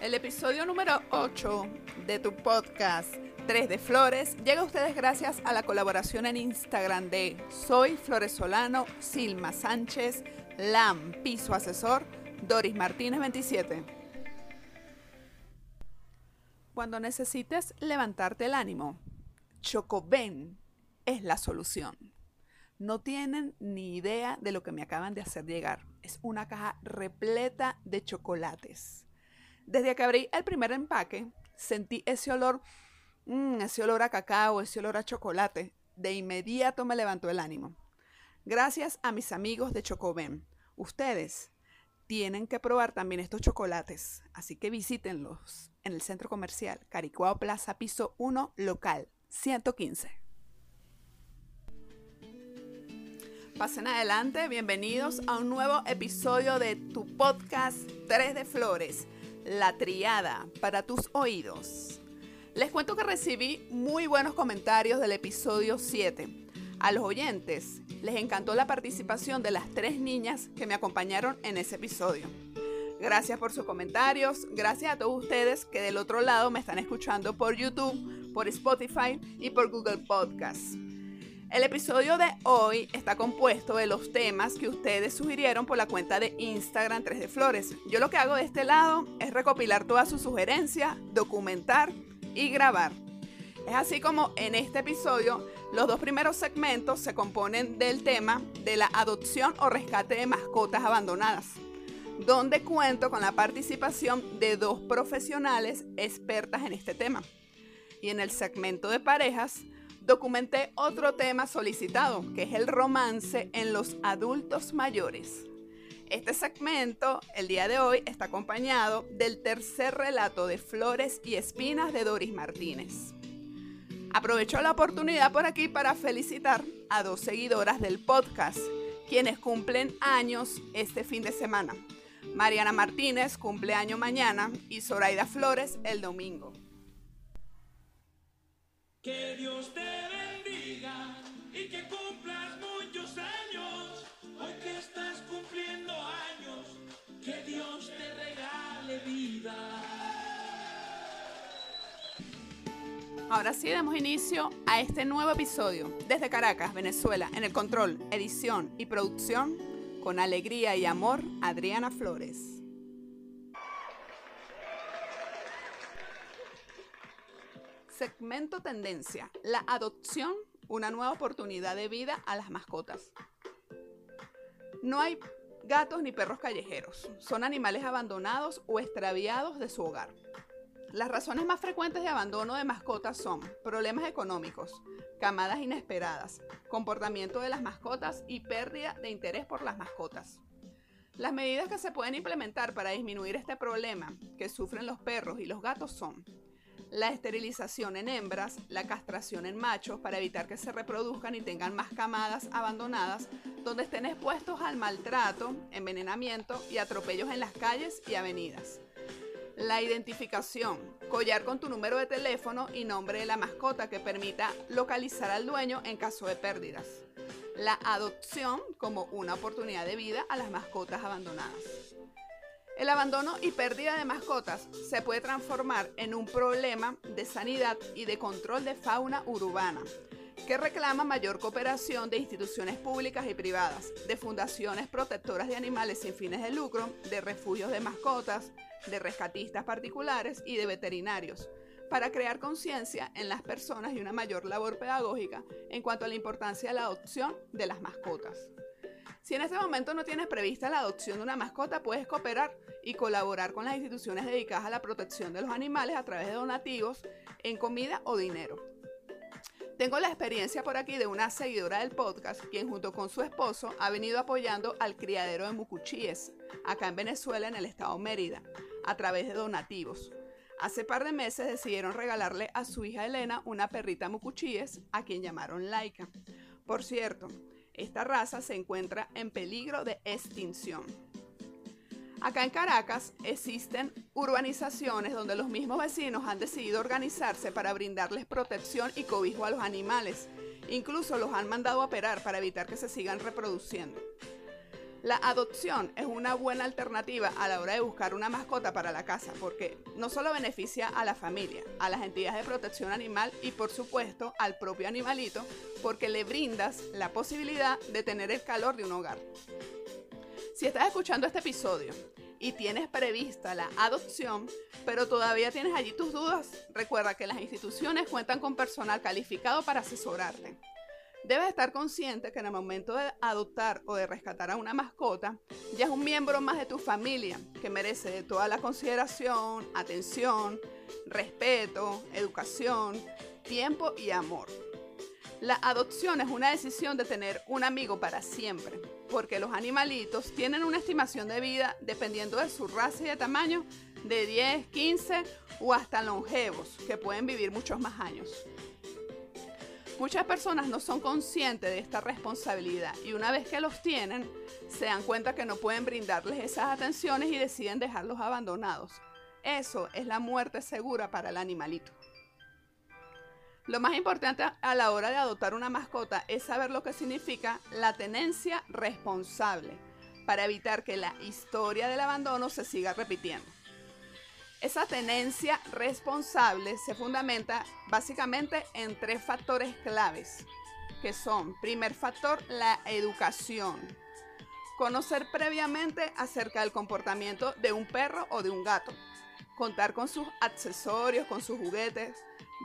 El episodio número 8 de tu podcast 3 de Flores llega a ustedes gracias a la colaboración en Instagram de Soy Floresolano, Silma Sánchez, Lam, Piso Asesor, Doris Martínez 27. Cuando necesites levantarte el ánimo, Chocoben es la solución. No tienen ni idea de lo que me acaban de hacer llegar. Es una caja repleta de chocolates desde que abrí el primer empaque, sentí ese olor, mm, ese olor a cacao, ese olor a chocolate. De inmediato me levantó el ánimo. Gracias a mis amigos de Chocobem. Ustedes tienen que probar también estos chocolates, así que visítenlos en el centro comercial Caricuao Plaza Piso 1 Local 115. Pasen adelante, bienvenidos a un nuevo episodio de tu podcast 3 de Flores la triada para tus oídos. Les cuento que recibí muy buenos comentarios del episodio 7. A los oyentes les encantó la participación de las tres niñas que me acompañaron en ese episodio. Gracias por sus comentarios, gracias a todos ustedes que del otro lado me están escuchando por YouTube, por Spotify y por Google Podcasts. El episodio de hoy está compuesto de los temas que ustedes sugirieron por la cuenta de Instagram 3 de Flores. Yo lo que hago de este lado es recopilar todas sus sugerencias, documentar y grabar. Es así como en este episodio los dos primeros segmentos se componen del tema de la adopción o rescate de mascotas abandonadas, donde cuento con la participación de dos profesionales expertas en este tema. Y en el segmento de parejas documenté otro tema solicitado, que es el romance en los adultos mayores. Este segmento, el día de hoy, está acompañado del tercer relato de Flores y Espinas de Doris Martínez. Aprovecho la oportunidad por aquí para felicitar a dos seguidoras del podcast, quienes cumplen años este fin de semana. Mariana Martínez cumple año mañana y Zoraida Flores el domingo. Que Dios te bendiga y que cumplas muchos años. Hoy que estás cumpliendo años, que Dios te regale vida. Ahora sí damos inicio a este nuevo episodio. Desde Caracas, Venezuela, en el control, edición y producción, con alegría y amor, Adriana Flores. Segmento Tendencia. La adopción, una nueva oportunidad de vida a las mascotas. No hay gatos ni perros callejeros. Son animales abandonados o extraviados de su hogar. Las razones más frecuentes de abandono de mascotas son problemas económicos, camadas inesperadas, comportamiento de las mascotas y pérdida de interés por las mascotas. Las medidas que se pueden implementar para disminuir este problema que sufren los perros y los gatos son la esterilización en hembras, la castración en machos para evitar que se reproduzcan y tengan más camadas abandonadas, donde estén expuestos al maltrato, envenenamiento y atropellos en las calles y avenidas. La identificación, collar con tu número de teléfono y nombre de la mascota que permita localizar al dueño en caso de pérdidas. La adopción como una oportunidad de vida a las mascotas abandonadas. El abandono y pérdida de mascotas se puede transformar en un problema de sanidad y de control de fauna urbana que reclama mayor cooperación de instituciones públicas y privadas, de fundaciones protectoras de animales sin fines de lucro, de refugios de mascotas, de rescatistas particulares y de veterinarios, para crear conciencia en las personas y una mayor labor pedagógica en cuanto a la importancia de la adopción de las mascotas. Si en este momento no tienes prevista la adopción de una mascota, puedes cooperar y colaborar con las instituciones dedicadas a la protección de los animales a través de donativos en comida o dinero. Tengo la experiencia por aquí de una seguidora del podcast, quien junto con su esposo ha venido apoyando al criadero de mucuchíes, acá en Venezuela, en el estado Mérida, a través de donativos. Hace par de meses decidieron regalarle a su hija Elena una perrita mucuchíes, a quien llamaron Laika. Por cierto, esta raza se encuentra en peligro de extinción. Acá en Caracas existen urbanizaciones donde los mismos vecinos han decidido organizarse para brindarles protección y cobijo a los animales. Incluso los han mandado a operar para evitar que se sigan reproduciendo. La adopción es una buena alternativa a la hora de buscar una mascota para la casa porque no solo beneficia a la familia, a las entidades de protección animal y por supuesto al propio animalito porque le brindas la posibilidad de tener el calor de un hogar. Si estás escuchando este episodio y tienes prevista la adopción, pero todavía tienes allí tus dudas, recuerda que las instituciones cuentan con personal calificado para asesorarte. Debes estar consciente que en el momento de adoptar o de rescatar a una mascota, ya es un miembro más de tu familia que merece toda la consideración, atención, respeto, educación, tiempo y amor. La adopción es una decisión de tener un amigo para siempre, porque los animalitos tienen una estimación de vida dependiendo de su raza y de tamaño de 10, 15 o hasta longevos, que pueden vivir muchos más años. Muchas personas no son conscientes de esta responsabilidad y una vez que los tienen, se dan cuenta que no pueden brindarles esas atenciones y deciden dejarlos abandonados. Eso es la muerte segura para el animalito. Lo más importante a la hora de adoptar una mascota es saber lo que significa la tenencia responsable para evitar que la historia del abandono se siga repitiendo. Esa tenencia responsable se fundamenta básicamente en tres factores claves, que son, primer factor, la educación. Conocer previamente acerca del comportamiento de un perro o de un gato. Contar con sus accesorios, con sus juguetes,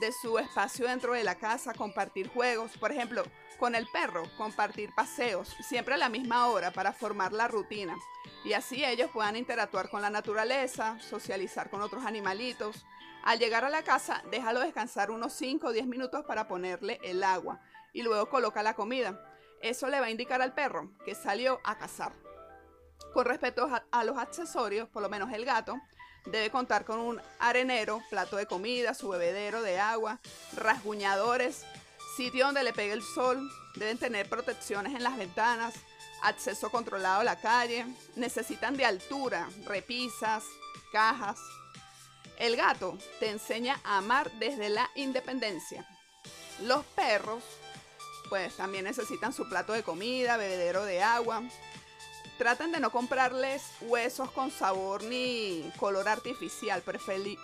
de su espacio dentro de la casa, compartir juegos, por ejemplo, con el perro, compartir paseos, siempre a la misma hora para formar la rutina y así ellos puedan interactuar con la naturaleza, socializar con otros animalitos. Al llegar a la casa, déjalo descansar unos 5 o 10 minutos para ponerle el agua y luego coloca la comida. Eso le va a indicar al perro que salió a cazar. Con respecto a los accesorios, por lo menos el gato, debe contar con un arenero, plato de comida, su bebedero de agua, rasguñadores, sitio donde le pegue el sol, deben tener protecciones en las ventanas, acceso controlado a la calle, necesitan de altura, repisas, cajas. El gato te enseña a amar desde la independencia. Los perros, pues también necesitan su plato de comida, bebedero de agua. Traten de no comprarles huesos con sabor ni color artificial,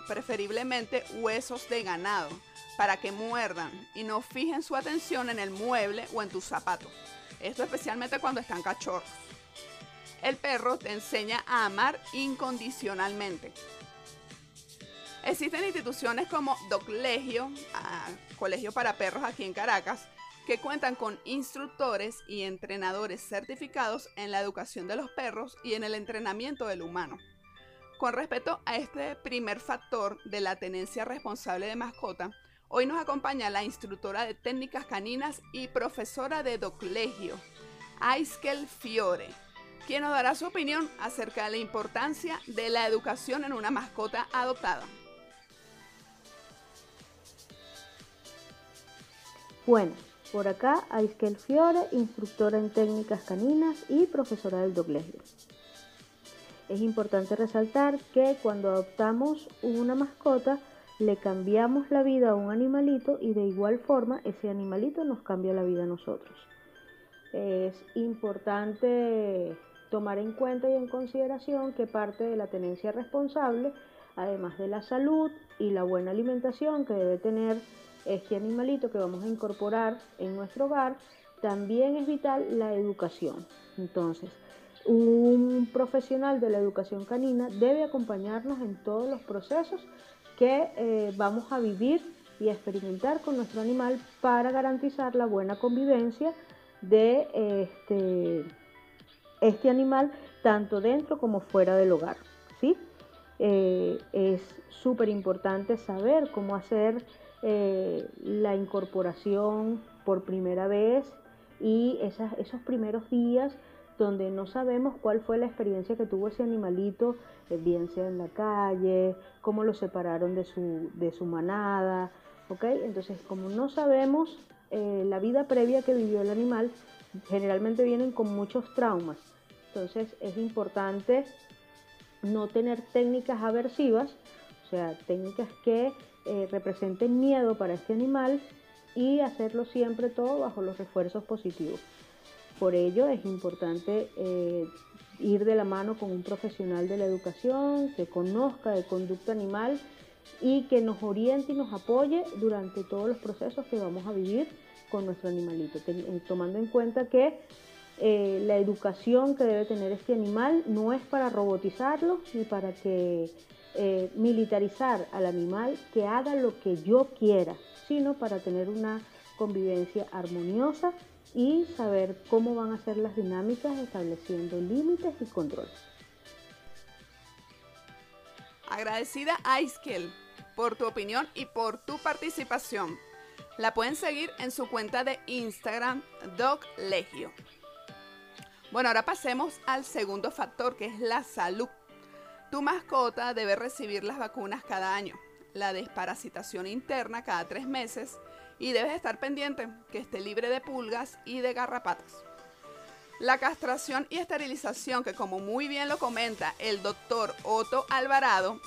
preferiblemente huesos de ganado, para que muerdan y no fijen su atención en el mueble o en tus zapatos. Esto especialmente cuando están cachorros. El perro te enseña a amar incondicionalmente. Existen instituciones como Doclegio, ah, colegio para perros aquí en Caracas, que cuentan con instructores y entrenadores certificados en la educación de los perros y en el entrenamiento del humano. Con respecto a este primer factor de la tenencia responsable de mascota, Hoy nos acompaña la instructora de técnicas caninas y profesora de doclegio, Aiskel Fiore, quien nos dará su opinión acerca de la importancia de la educación en una mascota adoptada. Bueno, por acá Aiskel Fiore, instructora en técnicas caninas y profesora del doclegio. Es importante resaltar que cuando adoptamos una mascota, le cambiamos la vida a un animalito y de igual forma ese animalito nos cambia la vida a nosotros. Es importante tomar en cuenta y en consideración que parte de la tenencia responsable, además de la salud y la buena alimentación que debe tener este animalito que vamos a incorporar en nuestro hogar, también es vital la educación. Entonces, un profesional de la educación canina debe acompañarnos en todos los procesos que eh, vamos a vivir y experimentar con nuestro animal para garantizar la buena convivencia de este, este animal tanto dentro como fuera del hogar. ¿sí? Eh, es súper importante saber cómo hacer eh, la incorporación por primera vez y esos primeros días donde no sabemos cuál fue la experiencia que tuvo ese animalito, eh, bien sea en la calle, cómo lo separaron de su, de su manada, ¿ok? Entonces, como no sabemos eh, la vida previa que vivió el animal, generalmente vienen con muchos traumas. Entonces, es importante no tener técnicas aversivas, o sea, técnicas que eh, representen miedo para este animal y hacerlo siempre todo bajo los refuerzos positivos. Por ello es importante eh, ir de la mano con un profesional de la educación que conozca de conducta animal y que nos oriente y nos apoye durante todos los procesos que vamos a vivir con nuestro animalito, tomando en cuenta que eh, la educación que debe tener este animal no es para robotizarlo ni para que eh, militarizar al animal que haga lo que yo quiera, sino para tener una convivencia armoniosa y saber cómo van a ser las dinámicas estableciendo límites y controles. Agradecida a Iskel por tu opinión y por tu participación. La pueden seguir en su cuenta de Instagram, DogLegio. Bueno, ahora pasemos al segundo factor, que es la salud. Tu mascota debe recibir las vacunas cada año, la desparasitación interna cada tres meses y debes estar pendiente que esté libre de pulgas y de garrapatas. La castración y esterilización, que como muy bien lo comenta el doctor Otto Alvarado,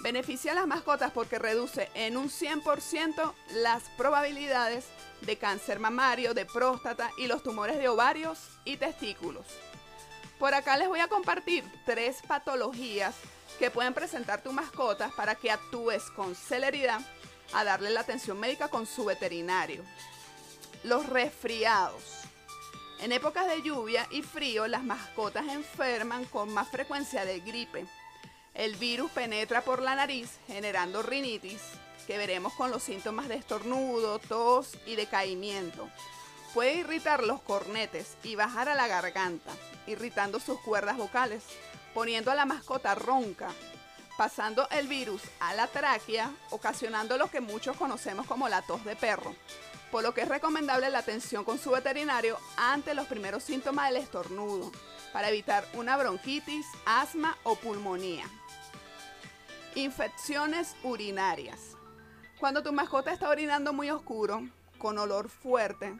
beneficia a las mascotas porque reduce en un 100% las probabilidades de cáncer mamario, de próstata y los tumores de ovarios y testículos. Por acá les voy a compartir tres patologías que pueden presentar tu mascota para que actúes con celeridad a darle la atención médica con su veterinario. Los resfriados. En épocas de lluvia y frío, las mascotas enferman con más frecuencia de gripe. El virus penetra por la nariz generando rinitis, que veremos con los síntomas de estornudo, tos y decaimiento. Puede irritar los cornetes y bajar a la garganta, irritando sus cuerdas vocales, poniendo a la mascota ronca, pasando el virus a la tráquea, ocasionando lo que muchos conocemos como la tos de perro, por lo que es recomendable la atención con su veterinario ante los primeros síntomas del estornudo, para evitar una bronquitis, asma o pulmonía. Infecciones urinarias. Cuando tu mascota está orinando muy oscuro, con olor fuerte,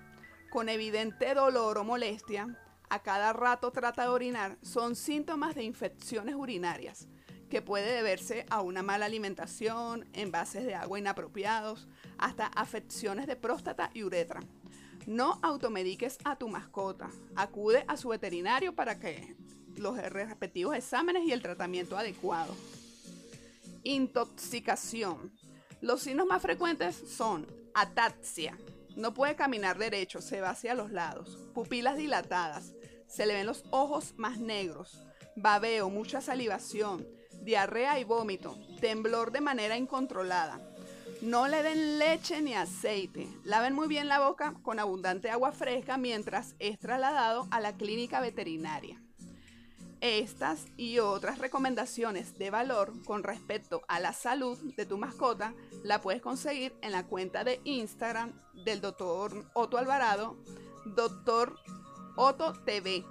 con evidente dolor o molestia, a cada rato trata de orinar, son síntomas de infecciones urinarias, que puede deberse a una mala alimentación, envases de agua inapropiados, hasta afecciones de próstata y uretra. No automediques a tu mascota, acude a su veterinario para que los respectivos exámenes y el tratamiento adecuado. Intoxicación. Los signos más frecuentes son ataxia, no puede caminar derecho, se va hacia los lados, pupilas dilatadas, se le ven los ojos más negros, babeo, mucha salivación, diarrea y vómito, temblor de manera incontrolada. No le den leche ni aceite. Laven muy bien la boca con abundante agua fresca mientras es trasladado a la clínica veterinaria. Estas y otras recomendaciones de valor con respecto a la salud de tu mascota la puedes conseguir en la cuenta de Instagram del doctor Otto Alvarado, doctor Otto TV.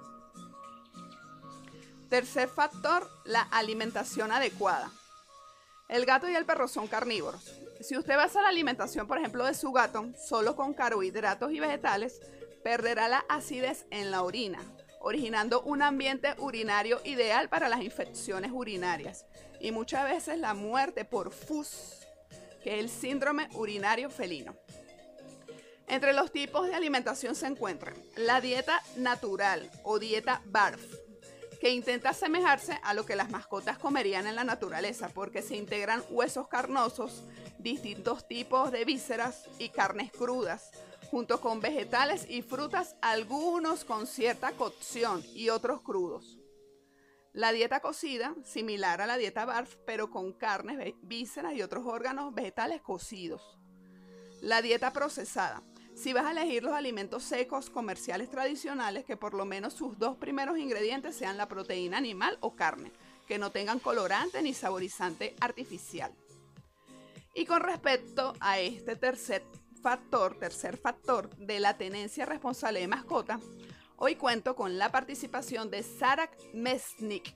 Tercer factor, la alimentación adecuada. El gato y el perro son carnívoros. Si usted basa la alimentación, por ejemplo, de su gato solo con carbohidratos y vegetales, perderá la acidez en la orina, originando un ambiente urinario ideal para las infecciones urinarias y muchas veces la muerte por FUS, que es el síndrome urinario felino. Entre los tipos de alimentación se encuentran la dieta natural o dieta BARF, que intenta asemejarse a lo que las mascotas comerían en la naturaleza, porque se integran huesos carnosos, distintos tipos de vísceras y carnes crudas, junto con vegetales y frutas, algunos con cierta cocción y otros crudos. La dieta cocida, similar a la dieta BARF, pero con carnes, vísceras y otros órganos vegetales cocidos. La dieta procesada, si vas a elegir los alimentos secos comerciales tradicionales, que por lo menos sus dos primeros ingredientes sean la proteína animal o carne, que no tengan colorante ni saborizante artificial. Y con respecto a este tercer factor, tercer factor de la tenencia responsable de mascota, hoy cuento con la participación de Sarak Mesnik,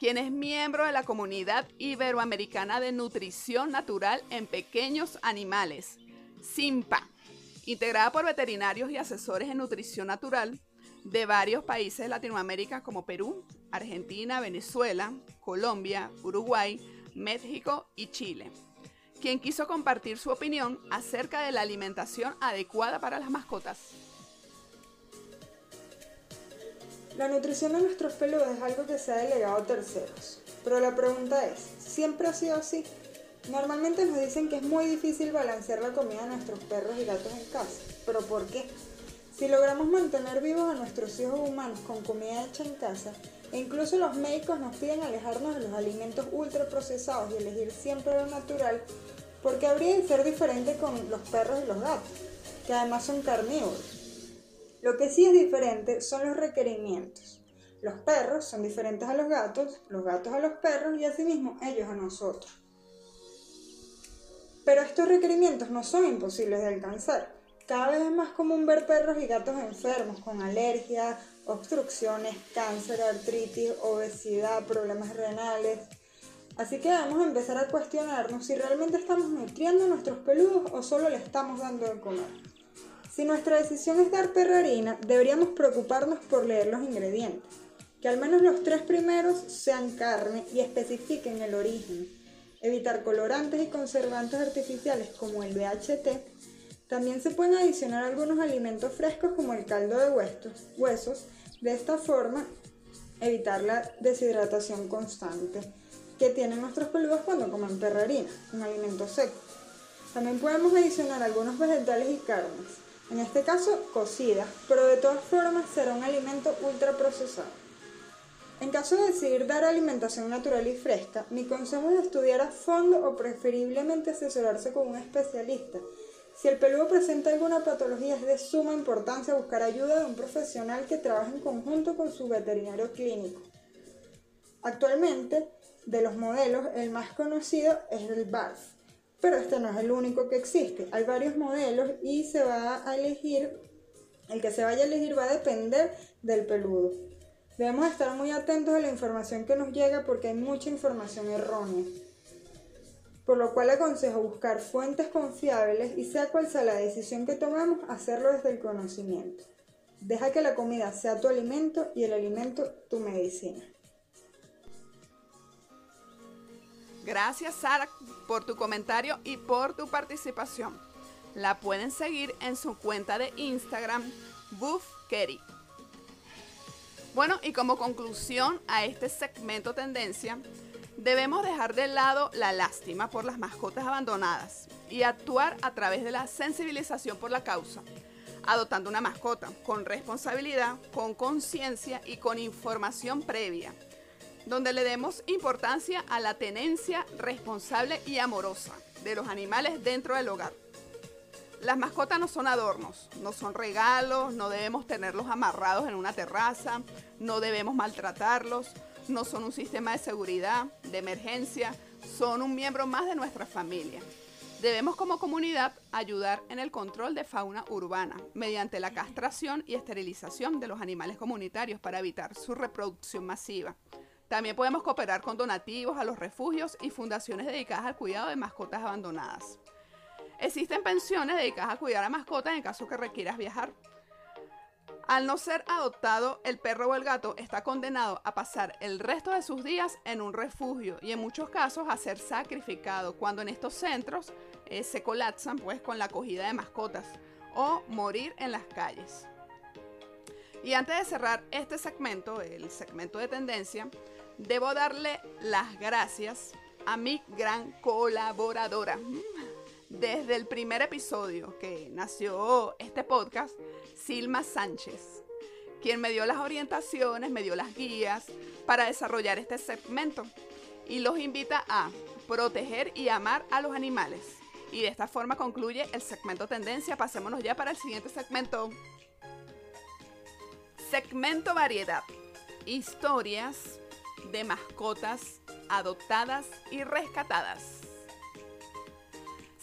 quien es miembro de la comunidad iberoamericana de nutrición natural en pequeños animales, SIMPA integrada por veterinarios y asesores en nutrición natural de varios países de Latinoamérica como Perú, Argentina, Venezuela, Colombia, Uruguay, México y Chile, quien quiso compartir su opinión acerca de la alimentación adecuada para las mascotas. La nutrición de nuestros peludos es algo que se ha delegado a terceros, pero la pregunta es, ¿siempre ha sido así? Normalmente nos dicen que es muy difícil balancear la comida de nuestros perros y gatos en casa, pero ¿por qué? Si logramos mantener vivos a nuestros hijos humanos con comida hecha en casa, e incluso los médicos nos piden alejarnos de los alimentos ultraprocesados y elegir siempre lo natural, ¿por qué habría de ser diferente con los perros y los gatos, que además son carnívoros? Lo que sí es diferente son los requerimientos. Los perros son diferentes a los gatos, los gatos a los perros y asimismo ellos a nosotros. Pero estos requerimientos no son imposibles de alcanzar. Cada vez es más común ver perros y gatos enfermos con alergias, obstrucciones, cáncer, artritis, obesidad, problemas renales. Así que debemos empezar a cuestionarnos si realmente estamos nutriendo a nuestros peludos o solo le estamos dando de comer. Si nuestra decisión es dar perrarina, deberíamos preocuparnos por leer los ingredientes, que al menos los tres primeros sean carne y especifiquen el origen. Evitar colorantes y conservantes artificiales como el BHT. También se pueden adicionar algunos alimentos frescos como el caldo de huesos. De esta forma, evitar la deshidratación constante que tienen nuestros peludos cuando comen perrarina, un alimento seco. También podemos adicionar algunos vegetales y carnes en este caso cocida, pero de todas formas será un alimento ultraprocesado. En caso de decidir dar alimentación natural y fresca, mi consejo es estudiar a fondo o preferiblemente asesorarse con un especialista. Si el peludo presenta alguna patología es de suma importancia buscar ayuda de un profesional que trabaje en conjunto con su veterinario clínico. Actualmente, de los modelos, el más conocido es el BARF, pero este no es el único que existe. Hay varios modelos y se va a elegir, el que se vaya a elegir va a depender del peludo. Debemos estar muy atentos a la información que nos llega porque hay mucha información errónea. Por lo cual aconsejo buscar fuentes confiables y sea cual sea la decisión que tomamos, hacerlo desde el conocimiento. Deja que la comida sea tu alimento y el alimento tu medicina. Gracias Sara por tu comentario y por tu participación. La pueden seguir en su cuenta de Instagram, BuffKerry. Bueno, y como conclusión a este segmento tendencia, debemos dejar de lado la lástima por las mascotas abandonadas y actuar a través de la sensibilización por la causa, adoptando una mascota con responsabilidad, con conciencia y con información previa donde le demos importancia a la tenencia responsable y amorosa de los animales dentro del hogar. Las mascotas no son adornos, no son regalos, no debemos tenerlos amarrados en una terraza, no debemos maltratarlos, no son un sistema de seguridad, de emergencia, son un miembro más de nuestra familia. Debemos como comunidad ayudar en el control de fauna urbana mediante la castración y esterilización de los animales comunitarios para evitar su reproducción masiva también podemos cooperar con donativos a los refugios y fundaciones dedicadas al cuidado de mascotas abandonadas. Existen pensiones dedicadas a cuidar a mascotas en caso que requieras viajar. Al no ser adoptado, el perro o el gato está condenado a pasar el resto de sus días en un refugio y en muchos casos a ser sacrificado cuando en estos centros eh, se colapsan pues con la acogida de mascotas o morir en las calles. Y antes de cerrar este segmento, el segmento de tendencia, debo darle las gracias a mi gran colaboradora. Desde el primer episodio que nació este podcast, Silma Sánchez, quien me dio las orientaciones, me dio las guías para desarrollar este segmento y los invita a proteger y amar a los animales. Y de esta forma concluye el segmento Tendencia. Pasémonos ya para el siguiente segmento. Segmento Variedad. Historias de mascotas adoptadas y rescatadas.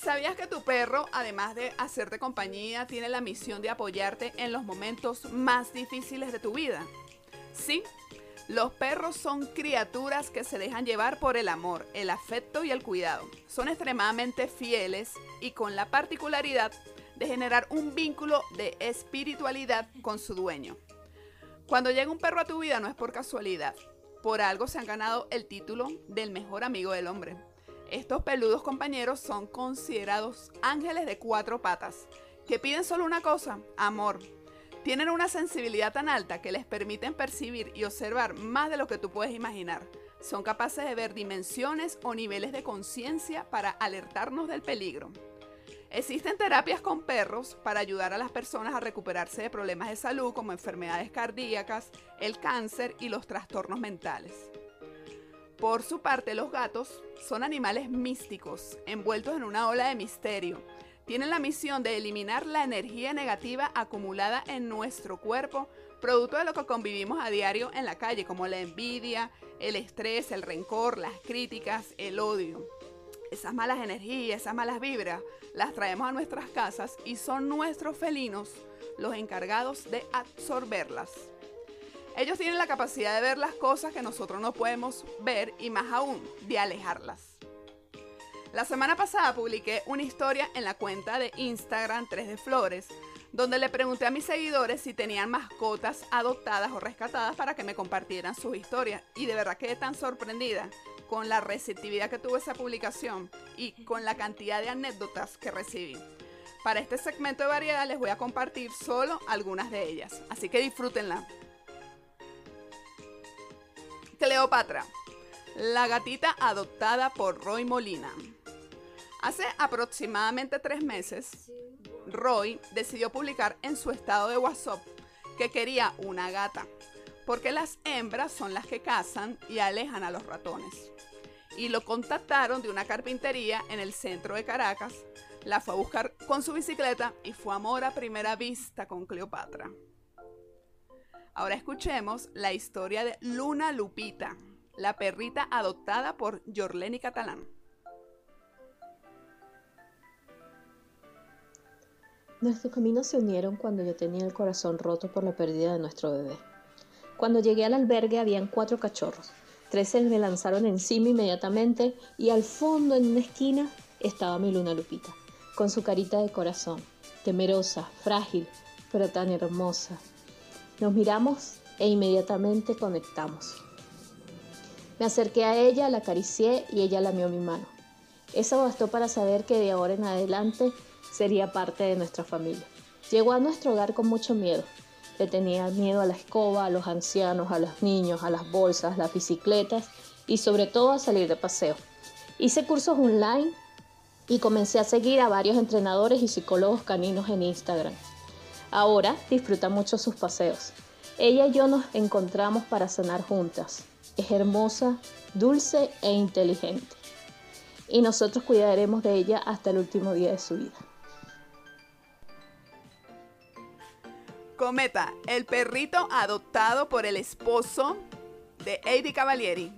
¿Sabías que tu perro, además de hacerte compañía, tiene la misión de apoyarte en los momentos más difíciles de tu vida? Sí, los perros son criaturas que se dejan llevar por el amor, el afecto y el cuidado. Son extremadamente fieles y con la particularidad de generar un vínculo de espiritualidad con su dueño. Cuando llega un perro a tu vida no es por casualidad, por algo se han ganado el título del mejor amigo del hombre. Estos peludos compañeros son considerados ángeles de cuatro patas, que piden solo una cosa, amor. Tienen una sensibilidad tan alta que les permiten percibir y observar más de lo que tú puedes imaginar. Son capaces de ver dimensiones o niveles de conciencia para alertarnos del peligro. Existen terapias con perros para ayudar a las personas a recuperarse de problemas de salud como enfermedades cardíacas, el cáncer y los trastornos mentales. Por su parte, los gatos son animales místicos, envueltos en una ola de misterio. Tienen la misión de eliminar la energía negativa acumulada en nuestro cuerpo, producto de lo que convivimos a diario en la calle, como la envidia, el estrés, el rencor, las críticas, el odio esas malas energías, esas malas vibras, las traemos a nuestras casas y son nuestros felinos los encargados de absorberlas. Ellos tienen la capacidad de ver las cosas que nosotros no podemos ver y más aún de alejarlas. La semana pasada publiqué una historia en la cuenta de Instagram 3 de Flores, donde le pregunté a mis seguidores si tenían mascotas adoptadas o rescatadas para que me compartieran sus historias. Y de verdad quedé tan sorprendida con la receptividad que tuvo esa publicación y con la cantidad de anécdotas que recibí. Para este segmento de variedad les voy a compartir solo algunas de ellas, así que disfrútenla. Cleopatra, la gatita adoptada por Roy Molina. Hace aproximadamente tres meses, Roy decidió publicar en su estado de WhatsApp que quería una gata, porque las hembras son las que cazan y alejan a los ratones y lo contactaron de una carpintería en el centro de Caracas. La fue a buscar con su bicicleta y fue amor a primera vista con Cleopatra. Ahora escuchemos la historia de Luna Lupita, la perrita adoptada por Jorleni Catalán. Nuestros caminos se unieron cuando yo tenía el corazón roto por la pérdida de nuestro bebé. Cuando llegué al albergue habían cuatro cachorros, Tres me lanzaron encima inmediatamente y al fondo en una esquina estaba mi luna Lupita, con su carita de corazón, temerosa, frágil, pero tan hermosa. Nos miramos e inmediatamente conectamos. Me acerqué a ella, la acaricié y ella lamió mi mano. Eso bastó para saber que de ahora en adelante sería parte de nuestra familia. Llegó a nuestro hogar con mucho miedo, le tenía miedo a la escoba, a los ancianos, a los niños, a las bolsas, las bicicletas y sobre todo a salir de paseo. Hice cursos online y comencé a seguir a varios entrenadores y psicólogos caninos en Instagram. Ahora disfruta mucho sus paseos. Ella y yo nos encontramos para cenar juntas. Es hermosa, dulce e inteligente. Y nosotros cuidaremos de ella hasta el último día de su vida. Cometa, el perrito adoptado por el esposo de Eddie Cavalieri.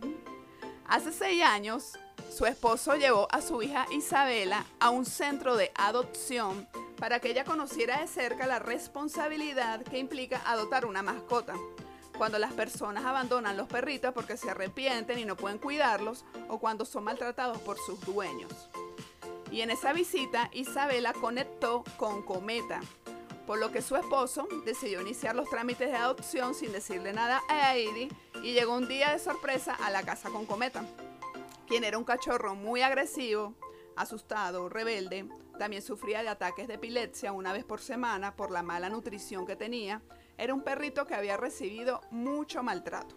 Hace seis años, su esposo llevó a su hija Isabela a un centro de adopción para que ella conociera de cerca la responsabilidad que implica adoptar una mascota. Cuando las personas abandonan los perritos porque se arrepienten y no pueden cuidarlos o cuando son maltratados por sus dueños. Y en esa visita, Isabela conectó con Cometa, por lo que su esposo decidió iniciar los trámites de adopción sin decirle nada a Heidi y llegó un día de sorpresa a la casa con Cometa, quien era un cachorro muy agresivo, asustado, rebelde, también sufría de ataques de epilepsia una vez por semana por la mala nutrición que tenía, era un perrito que había recibido mucho maltrato.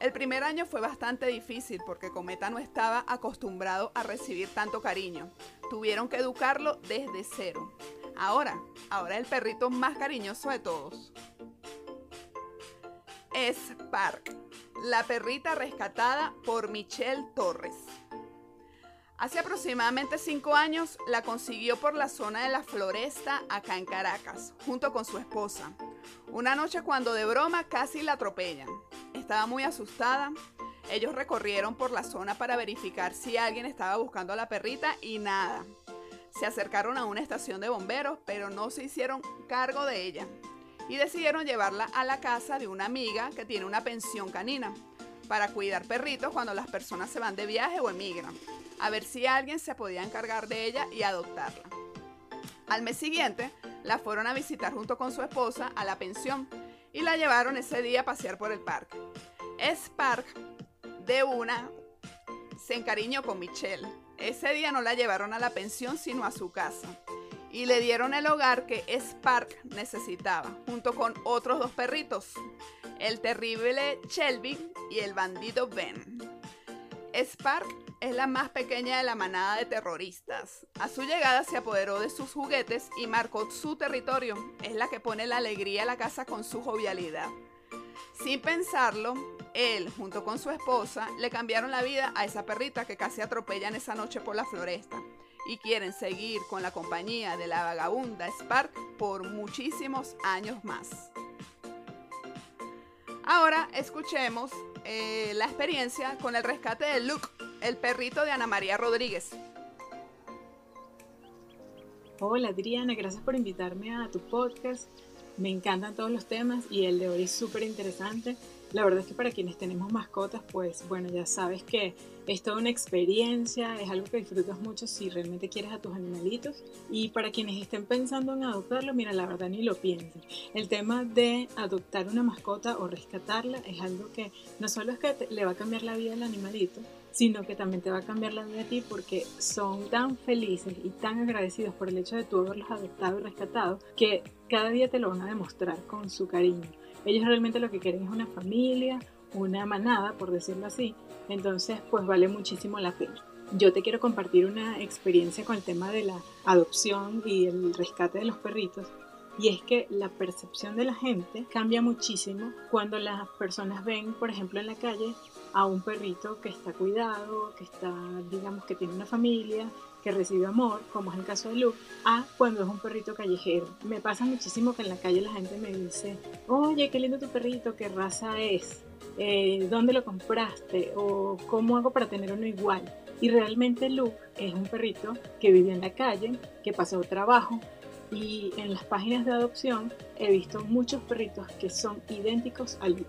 El primer año fue bastante difícil porque Cometa no estaba acostumbrado a recibir tanto cariño. Tuvieron que educarlo desde cero. Ahora, ahora el perrito más cariñoso de todos. Es Park, la perrita rescatada por Michelle Torres. Hace aproximadamente cinco años la consiguió por la zona de la floresta acá en Caracas, junto con su esposa. Una noche cuando de broma casi la atropellan. Estaba muy asustada. Ellos recorrieron por la zona para verificar si alguien estaba buscando a la perrita y nada se acercaron a una estación de bomberos, pero no se hicieron cargo de ella y decidieron llevarla a la casa de una amiga que tiene una pensión canina para cuidar perritos cuando las personas se van de viaje o emigran, a ver si alguien se podía encargar de ella y adoptarla. Al mes siguiente, la fueron a visitar junto con su esposa a la pensión y la llevaron ese día a pasear por el parque. Spark, de una, se encariñó con Michelle ese día no la llevaron a la pensión, sino a su casa. y le dieron el hogar que Spark necesitaba, junto con otros dos perritos, el terrible Shelby y el bandido Ben. Spark es la más pequeña de la manada de terroristas. A su llegada se apoderó de sus juguetes y marcó su territorio. Es la que pone la alegría a la casa con su jovialidad. Sin pensarlo, él, junto con su esposa, le cambiaron la vida a esa perrita que casi atropellan esa noche por la floresta y quieren seguir con la compañía de la vagabunda Spark por muchísimos años más. Ahora escuchemos eh, la experiencia con el rescate de Luke, el perrito de Ana María Rodríguez. Hola Adriana, gracias por invitarme a tu podcast. Me encantan todos los temas y el de hoy es súper interesante. La verdad es que para quienes tenemos mascotas, pues bueno, ya sabes que es toda una experiencia, es algo que disfrutas mucho si realmente quieres a tus animalitos. Y para quienes estén pensando en adoptarlo, mira, la verdad ni lo piensen. El tema de adoptar una mascota o rescatarla es algo que no solo es que le va a cambiar la vida al animalito, sino que también te va a cambiar la vida a ti porque son tan felices y tan agradecidos por el hecho de tú haberlos adoptado y rescatado que cada día te lo van a demostrar con su cariño. Ellos realmente lo que quieren es una familia, una manada, por decirlo así. Entonces, pues vale muchísimo la pena. Yo te quiero compartir una experiencia con el tema de la adopción y el rescate de los perritos. Y es que la percepción de la gente cambia muchísimo cuando las personas ven, por ejemplo, en la calle a un perrito que está cuidado, que está, digamos, que tiene una familia, que recibe amor, como es el caso de Luke, a cuando es un perrito callejero. Me pasa muchísimo que en la calle la gente me dice, oye, qué lindo tu perrito, qué raza es, eh, dónde lo compraste o cómo hago para tener uno igual. Y realmente Luke es un perrito que vive en la calle, que pasó trabajo, y en las páginas de adopción he visto muchos perritos que son idénticos a Luke.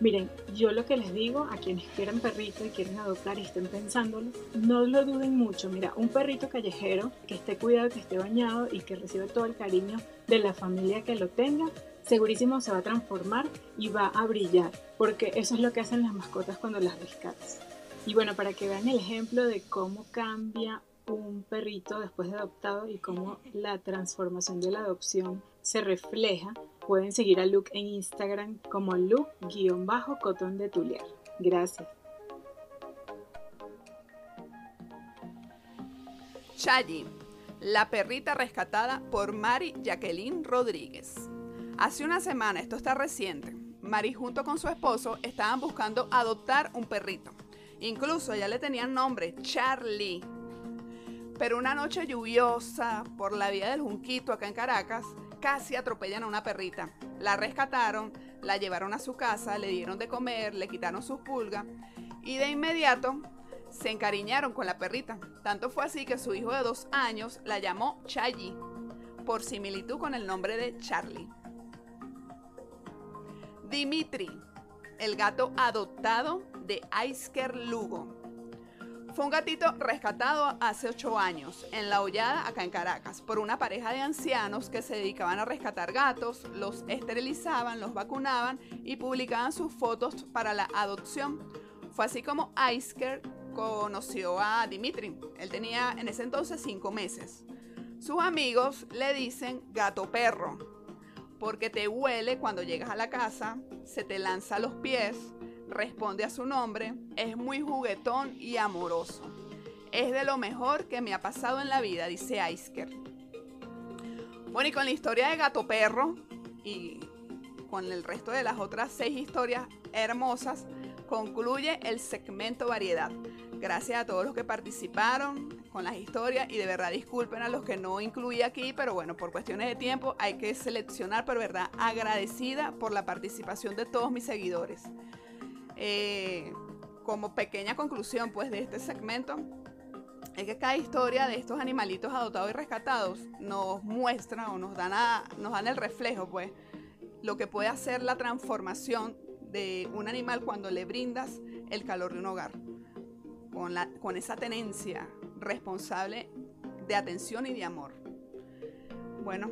Miren, yo lo que les digo a quienes quieren perrito y quieren adoptar y estén pensándolo, no lo duden mucho. Mira, un perrito callejero que esté cuidado, que esté bañado y que reciba todo el cariño de la familia que lo tenga, segurísimo se va a transformar y va a brillar, porque eso es lo que hacen las mascotas cuando las rescatas. Y bueno, para que vean el ejemplo de cómo cambia un perrito después de adoptado y cómo la transformación de la adopción se refleja, pueden seguir a Luke en Instagram como Luke-cotón de Tuliar. Gracias. Chayi, la perrita rescatada por Mari Jacqueline Rodríguez. Hace una semana, esto está reciente, Mari junto con su esposo estaban buscando adoptar un perrito. Incluso ya le tenían nombre, Charlie. Pero una noche lluviosa por la vía del Junquito acá en Caracas, casi atropellan a una perrita. La rescataron, la llevaron a su casa, le dieron de comer, le quitaron sus pulgas y de inmediato se encariñaron con la perrita. Tanto fue así que su hijo de dos años la llamó Chayi, por similitud con el nombre de Charlie. Dimitri, el gato adoptado de Aisker Lugo. Fue un gatito rescatado hace ocho años en La Hollada, acá en Caracas, por una pareja de ancianos que se dedicaban a rescatar gatos, los esterilizaban, los vacunaban y publicaban sus fotos para la adopción. Fue así como Aisker conoció a Dimitri. Él tenía en ese entonces cinco meses. Sus amigos le dicen gato perro, porque te huele cuando llegas a la casa, se te lanza a los pies, responde a su nombre, es muy juguetón y amoroso. Es de lo mejor que me ha pasado en la vida, dice Aisker. Bueno, y con la historia de Gato Perro y con el resto de las otras seis historias hermosas, concluye el segmento variedad. Gracias a todos los que participaron con las historias y de verdad disculpen a los que no incluí aquí, pero bueno, por cuestiones de tiempo hay que seleccionar, pero verdad agradecida por la participación de todos mis seguidores. Eh, como pequeña conclusión pues de este segmento, es que cada historia de estos animalitos adoptados y rescatados nos muestra o nos dan, nos dan el reflejo pues lo que puede hacer la transformación de un animal cuando le brindas el calor de un hogar, con, la, con esa tenencia responsable de atención y de amor. Bueno,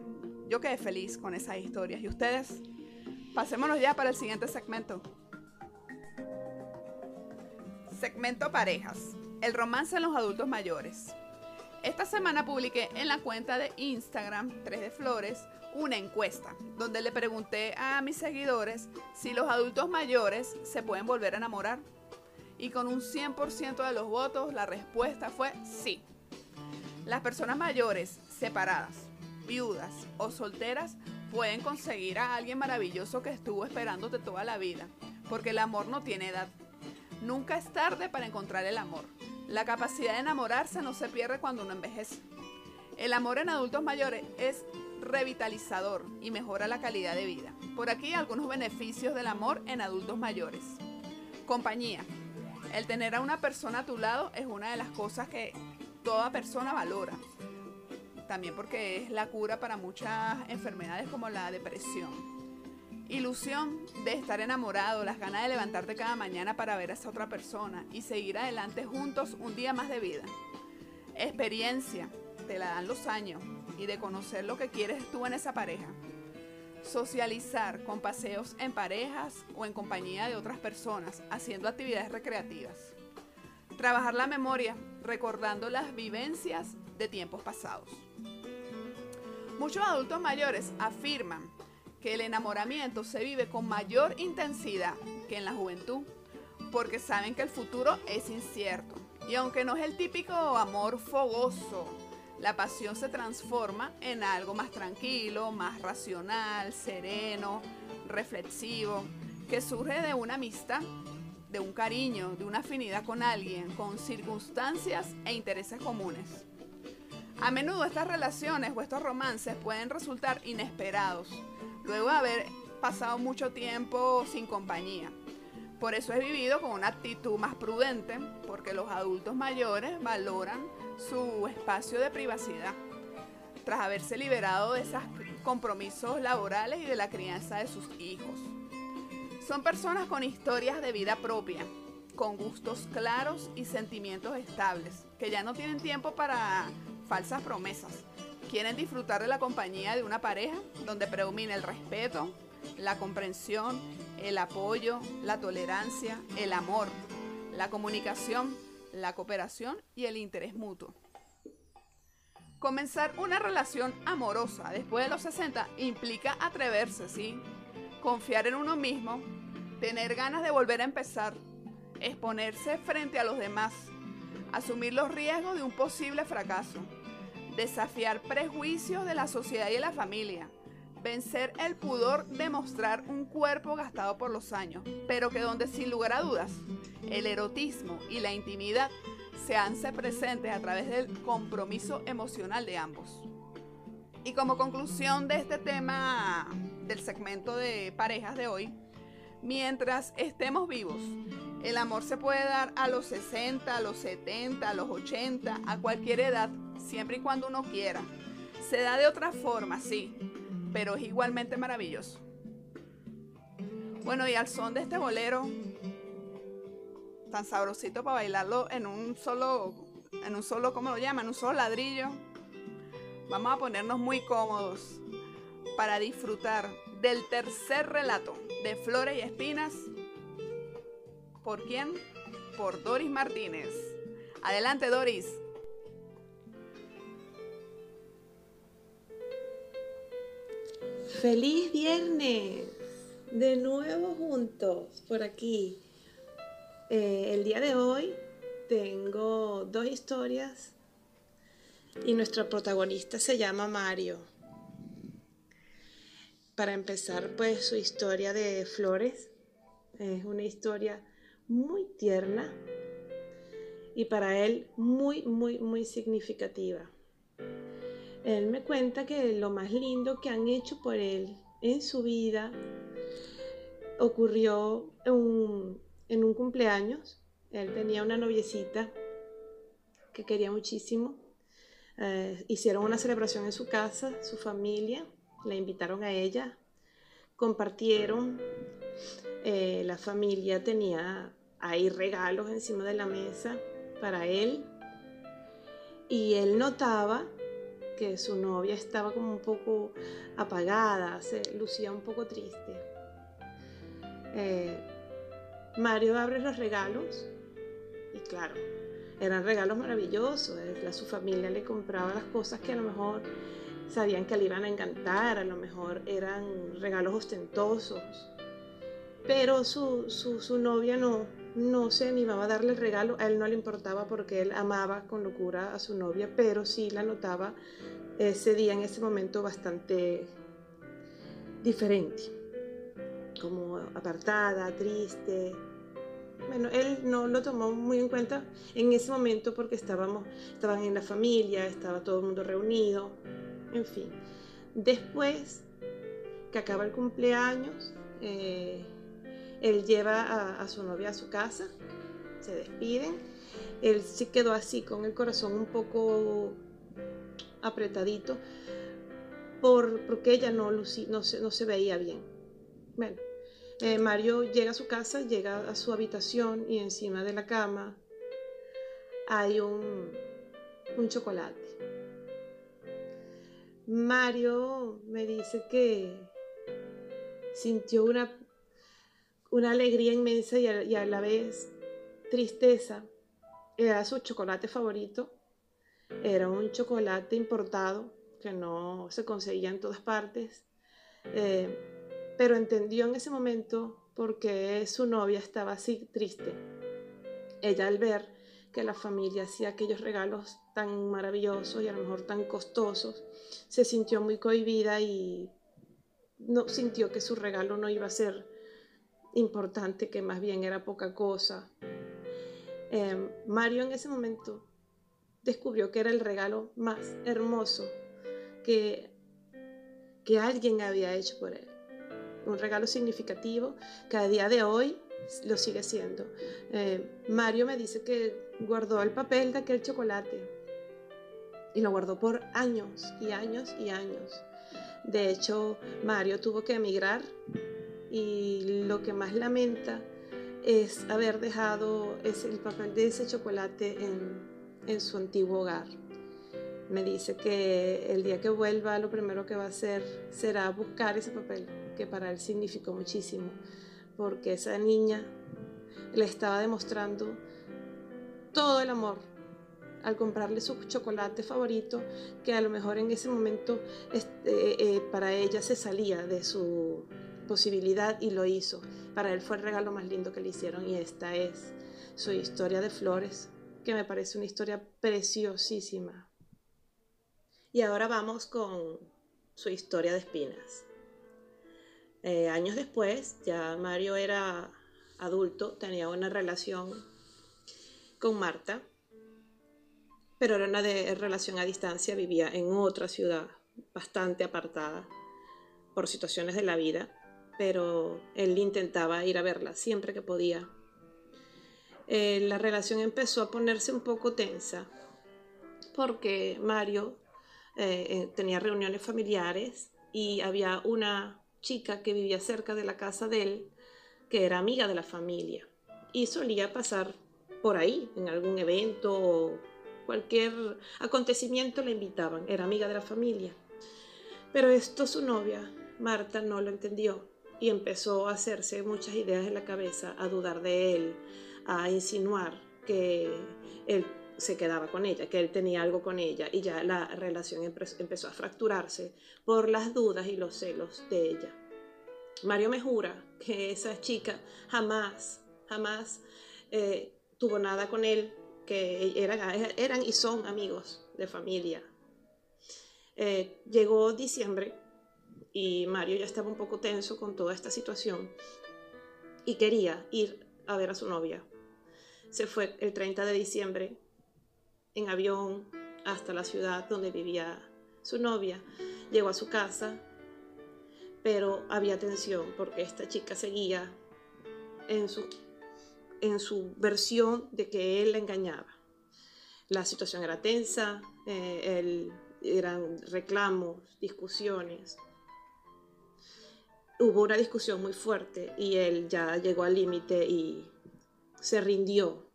yo quedé feliz con esas historias. ¿Y ustedes? Pasémonos ya para el siguiente segmento. Segmento parejas. El romance en los adultos mayores. Esta semana publiqué en la cuenta de Instagram 3 de Flores una encuesta donde le pregunté a mis seguidores si los adultos mayores se pueden volver a enamorar. Y con un 100% de los votos la respuesta fue sí. Las personas mayores, separadas, viudas o solteras pueden conseguir a alguien maravilloso que estuvo esperándote toda la vida, porque el amor no tiene edad. Nunca es tarde para encontrar el amor. La capacidad de enamorarse no se pierde cuando uno envejece. El amor en adultos mayores es revitalizador y mejora la calidad de vida. Por aquí algunos beneficios del amor en adultos mayores. Compañía. El tener a una persona a tu lado es una de las cosas que toda persona valora. También porque es la cura para muchas enfermedades como la depresión. Ilusión de estar enamorado, las ganas de levantarte cada mañana para ver a esa otra persona y seguir adelante juntos un día más de vida. Experiencia, te la dan los años y de conocer lo que quieres tú en esa pareja. Socializar con paseos en parejas o en compañía de otras personas, haciendo actividades recreativas. Trabajar la memoria, recordando las vivencias de tiempos pasados. Muchos adultos mayores afirman que el enamoramiento se vive con mayor intensidad que en la juventud, porque saben que el futuro es incierto. Y aunque no es el típico amor fogoso, la pasión se transforma en algo más tranquilo, más racional, sereno, reflexivo, que surge de una amistad, de un cariño, de una afinidad con alguien, con circunstancias e intereses comunes. A menudo estas relaciones o estos romances pueden resultar inesperados, luego de haber pasado mucho tiempo sin compañía. Por eso es vivido con una actitud más prudente, porque los adultos mayores valoran su espacio de privacidad, tras haberse liberado de esos compromisos laborales y de la crianza de sus hijos. Son personas con historias de vida propia, con gustos claros y sentimientos estables, que ya no tienen tiempo para falsas promesas. Quieren disfrutar de la compañía de una pareja donde predomina el respeto, la comprensión, el apoyo, la tolerancia, el amor, la comunicación, la cooperación y el interés mutuo. Comenzar una relación amorosa después de los 60 implica atreverse, ¿sí? Confiar en uno mismo, tener ganas de volver a empezar, exponerse frente a los demás, asumir los riesgos de un posible fracaso, desafiar prejuicios de la sociedad y de la familia, vencer el pudor de mostrar un cuerpo gastado por los años, pero que donde sin lugar a dudas el erotismo y la intimidad se hacen presentes a través del compromiso emocional de ambos. Y como conclusión de este tema del segmento de parejas de hoy, mientras estemos vivos, el amor se puede dar a los 60, a los 70, a los 80, a cualquier edad, siempre y cuando uno quiera. Se da de otra forma, sí, pero es igualmente maravilloso. Bueno, y al son de este bolero, tan sabrosito para bailarlo en un solo, en un solo, ¿cómo lo llaman? Un solo ladrillo. Vamos a ponernos muy cómodos para disfrutar del tercer relato de Flores y Espinas. ¿Por quién? Por Doris Martínez. Adelante, Doris. Feliz viernes, de nuevo juntos por aquí. Eh, el día de hoy tengo dos historias y nuestro protagonista se llama Mario. Para empezar, pues su historia de flores es una historia muy tierna y para él muy, muy, muy significativa. Él me cuenta que lo más lindo que han hecho por él en su vida ocurrió en un, cumpleaños. Él tenía una noviecita que quería muchísimo. Eh, hicieron una celebración en su casa, su familia, la invitaron a ella, compartieron. Eh, la familia tenía ahí regalos encima de la mesa para él y él notaba su novia estaba como un poco apagada, se lucía un poco triste. Eh, Mario abre los regalos y claro, eran regalos maravillosos. A su familia le compraba las cosas que a lo mejor sabían que le iban a encantar, a lo mejor eran regalos ostentosos. Pero su, su, novia no, no se animaba a darle el regalo, a él no le importaba porque él amaba con locura a su novia, pero sí la notaba ese día, en ese momento, bastante diferente, como apartada, triste. Bueno, él no lo tomó muy en cuenta en ese momento porque estábamos, estaban en la familia, estaba todo el mundo reunido, en fin. Después que acaba el cumpleaños, eh, él lleva a, su novia a su casa, se despiden. Él sí quedó así con el corazón un poco apretadito por, porque ella no, no, se, no se veía bien. Bueno, eh, Mario llega a su casa, llega a su habitación y encima de la cama hay un, un chocolate. Mario me dice que sintió una, una alegría inmensa y a, la vez tristeza. Era su chocolate favorito. Era un chocolate importado que no se conseguía en todas partes. Eh, pero entendió en ese momento por qué su novia estaba así triste. Ella al ver que la familia hacía aquellos regalos tan maravillosos y a lo mejor tan costosos, se sintió muy cohibida y no sintió que su regalo no iba a ser importante, que más bien era poca cosa. Em, Mario en ese momento descubrió que era el regalo más hermoso que, que alguien había hecho por él. Un regalo significativo que a día de hoy lo sigue siendo. Eh, Mario me dice que guardó el papel de aquel chocolate y lo guardó por años y años y años. De hecho, Mario tuvo que emigrar y lo que más lamenta es haber dejado ese, el papel de ese chocolate en, su antiguo hogar. Me dice que el día que vuelva lo primero que va a hacer será buscar ese papel, que para él significó muchísimo, porque esa niña le estaba demostrando todo el amor al comprarle su chocolate favorito, que a lo mejor en ese momento este, eh, para ella se salía de su posibilidad y lo hizo. Para él fue el regalo más lindo que le hicieron y esta es su historia de flores, que me parece una historia preciosísima. Y ahora vamos con su historia de espinas. Eh, años después, ya Mario era adulto, tenía una relación con Marta, pero era una de relación a distancia, vivía en otra ciudad bastante apartada por situaciones de la vida, pero él intentaba ir a verla siempre que podía. Eh, la relación empezó a ponerse un poco tensa porque Mario eh, eh, tenía reuniones familiares y había una chica que vivía cerca de la casa de él que era amiga de la familia y solía pasar por ahí, en algún evento o cualquier acontecimiento la invitaban, era amiga de la familia. Pero esto su novia, Marta, no lo entendió y empezó a hacerse muchas ideas en la cabeza, a dudar de él, a insinuar que él se quedaba con ella, que él tenía algo con ella y ya la relación empezó a fracturarse por las dudas y los celos de ella. Mario me jura que esa chica jamás, jamás eh, tuvo nada con él, que eran, eran y son amigos de familia. Eh, llegó diciembre y Mario ya estaba un poco tenso con toda esta situación y quería ir a ver a su novia. Se fue el 30 de diciembre en avión hasta la ciudad donde vivía su novia. Llegó a su casa, pero había tensión porque esta chica seguía en su en su versión de que él la engañaba. La situación era tensa, eh, eran reclamos, discusiones. Hubo una discusión muy fuerte y él ya llegó al límite y se rindió.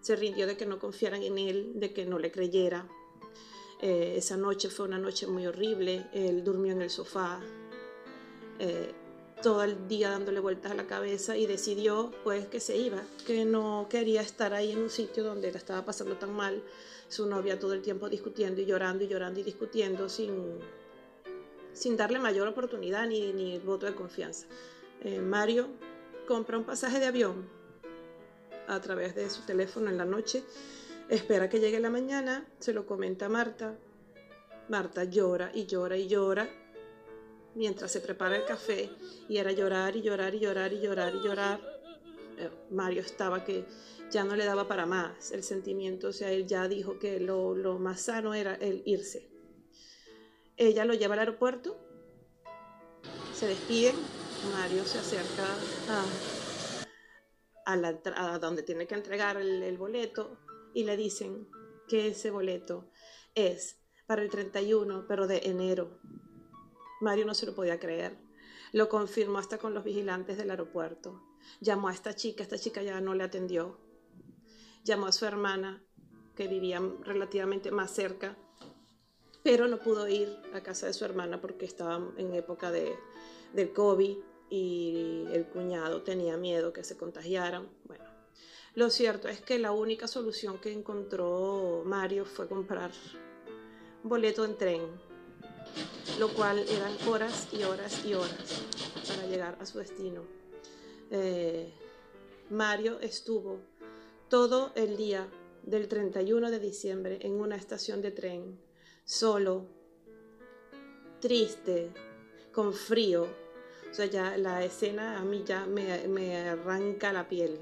Se rindió de que no confiaran en él, de que no le creyera. Eh, esa noche fue una noche muy horrible. Él durmió en el sofá. Eh, todo el día dándole vueltas a la cabeza y decidió pues que se iba, que no quería estar ahí en un sitio donde la estaba pasando tan mal, su novia todo el tiempo discutiendo y llorando y llorando y discutiendo sin, sin darle mayor oportunidad ni, ni voto de confianza. Eh, Mario compra un pasaje de avión a través de su teléfono en la noche, espera que llegue la mañana, se lo comenta a Marta, Marta llora y llora y llora mientras se prepara el café y era llorar y llorar y llorar y llorar y llorar. Eh, Mario estaba que ya no le daba para más el sentimiento, o sea, él ya dijo que lo, lo más sano era el irse. Ella lo lleva al aeropuerto, se despiden, Mario se acerca a, a, la, donde tiene que entregar el, el boleto y le dicen que ese boleto es para el 31, pero de enero. Mario no se lo podía creer. Lo confirmó hasta con los vigilantes del aeropuerto. Llamó a esta chica, esta chica ya no le atendió. Llamó a su hermana, que vivía relativamente más cerca, pero no pudo ir a casa de su hermana porque estaba en época de, del COVID y el cuñado tenía miedo que se contagiaran. Bueno, lo cierto es que la única solución que encontró Mario fue comprar boleto en tren lo cual eran horas y horas y horas para llegar a su destino. Eh, Mario estuvo todo el día del 31 de diciembre en una estación de tren, solo, triste, con frío. O sea, ya la escena a mí ya me, arranca la piel.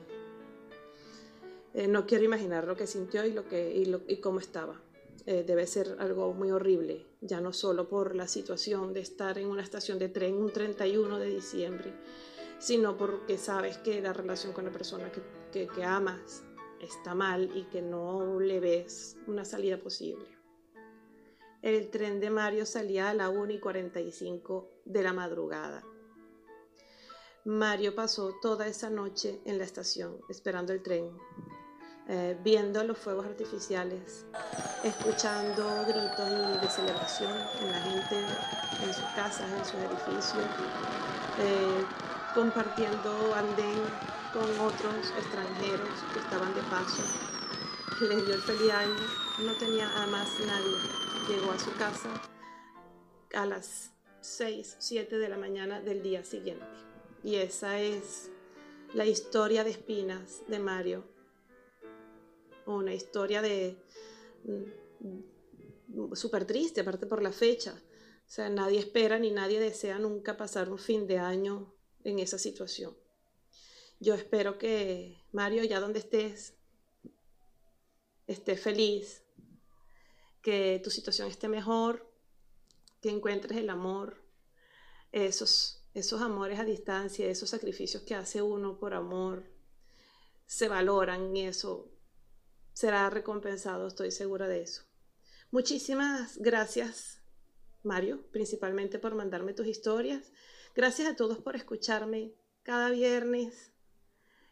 Eh, no quiero imaginar lo que sintió y, lo que, y cómo estaba. Eh, debe ser algo muy horrible, ya no solo por la situación de estar en una estación de tren un 31 de diciembre, sino porque sabes que la relación con la persona que, que amas está mal y que no le ves una salida posible. El tren de Mario salía a la 1 y 45 de la madrugada. Mario pasó toda esa noche en la estación esperando el tren eh, viendo los fuegos artificiales, escuchando gritos de celebración en la gente, en sus casas, en sus edificios, eh, compartiendo andén con otros extranjeros que estaban de paso. Les dio el feliz no tenía a más nadie. Llegó a su casa a las 6, 7 de la mañana del día siguiente. Y esa es la historia de espinas de Mario una historia de mm, súper triste, aparte por la fecha. O sea, nadie espera ni nadie desea nunca pasar un fin de año en esa situación. Yo espero que Mario, ya donde estés, esté feliz, que tu situación esté mejor, que encuentres el amor, esos, esos amores a distancia, esos sacrificios que hace uno por amor, se valoran y eso será recompensado, estoy segura de eso. Muchísimas gracias, Mario, principalmente por mandarme tus historias. Gracias a todos por escucharme cada viernes.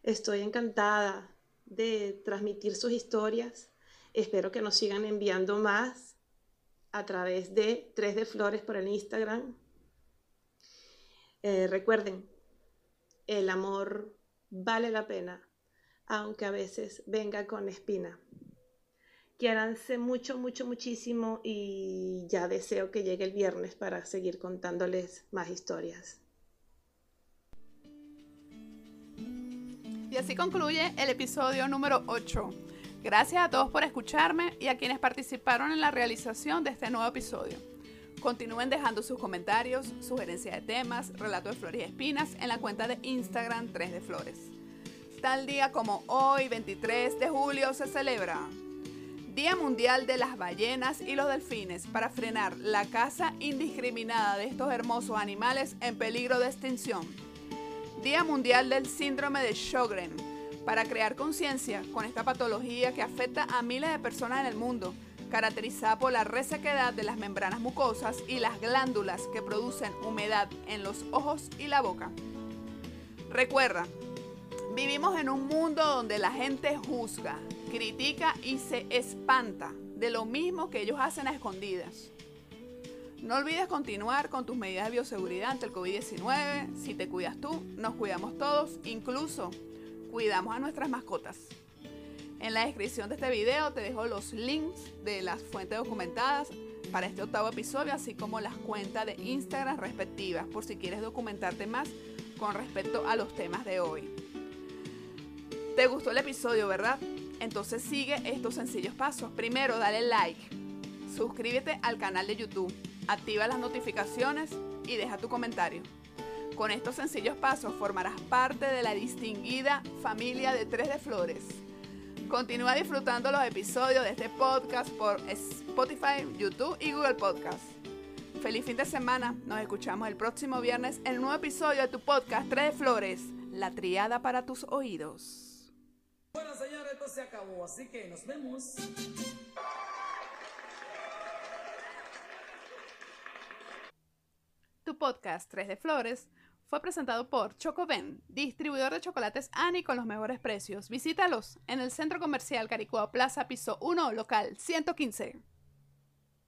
Estoy encantada de transmitir sus historias. Espero que nos sigan enviando más a través de 3 de Flores por el Instagram. Eh, recuerden, el amor vale la pena aunque a veces venga con espina. Quiéranse mucho, mucho, muchísimo y ya deseo que llegue el viernes para seguir contándoles más historias. Y así concluye el episodio número 8. Gracias a todos por escucharme y a quienes participaron en la realización de este nuevo episodio. Continúen dejando sus comentarios, sugerencias de temas, relatos de flores y espinas en la cuenta de Instagram 3 de Flores. Tal día como hoy, 23 de julio, se celebra Día Mundial de las Ballenas y los Delfines para frenar la caza indiscriminada de estos hermosos animales en peligro de extinción. Día Mundial del Síndrome de Sjögren para crear conciencia con esta patología que afecta a miles de personas en el mundo, caracterizada por la resequedad de las membranas mucosas y las glándulas que producen humedad en los ojos y la boca. Recuerda, Vivimos en un mundo donde la gente juzga, critica y se espanta de lo mismo que ellos hacen a escondidas. No olvides continuar con tus medidas de bioseguridad ante el COVID-19. Si te cuidas tú, nos cuidamos todos, incluso cuidamos a nuestras mascotas. En la descripción de este video te dejo los links de las fuentes documentadas para este octavo episodio, así como las cuentas de Instagram respectivas, por si quieres documentarte más con respecto a los temas de hoy. ¿Te gustó el episodio, verdad? Entonces sigue estos sencillos pasos. Primero, dale like, suscríbete al canal de YouTube, activa las notificaciones y deja tu comentario. Con estos sencillos pasos formarás parte de la distinguida familia de Tres de Flores. Continúa disfrutando los episodios de este podcast por Spotify, YouTube y Google Podcast. Feliz fin de semana. Nos escuchamos el próximo viernes en un nuevo episodio de tu podcast Tres de Flores, la triada para tus oídos. Bueno, señores, esto se acabó, así que nos vemos. Tu podcast Tres de Flores fue presentado por Chocoven, distribuidor de chocolates Ani con los mejores precios. Visítalos en el Centro Comercial Caricuao Plaza, piso 1, local 115.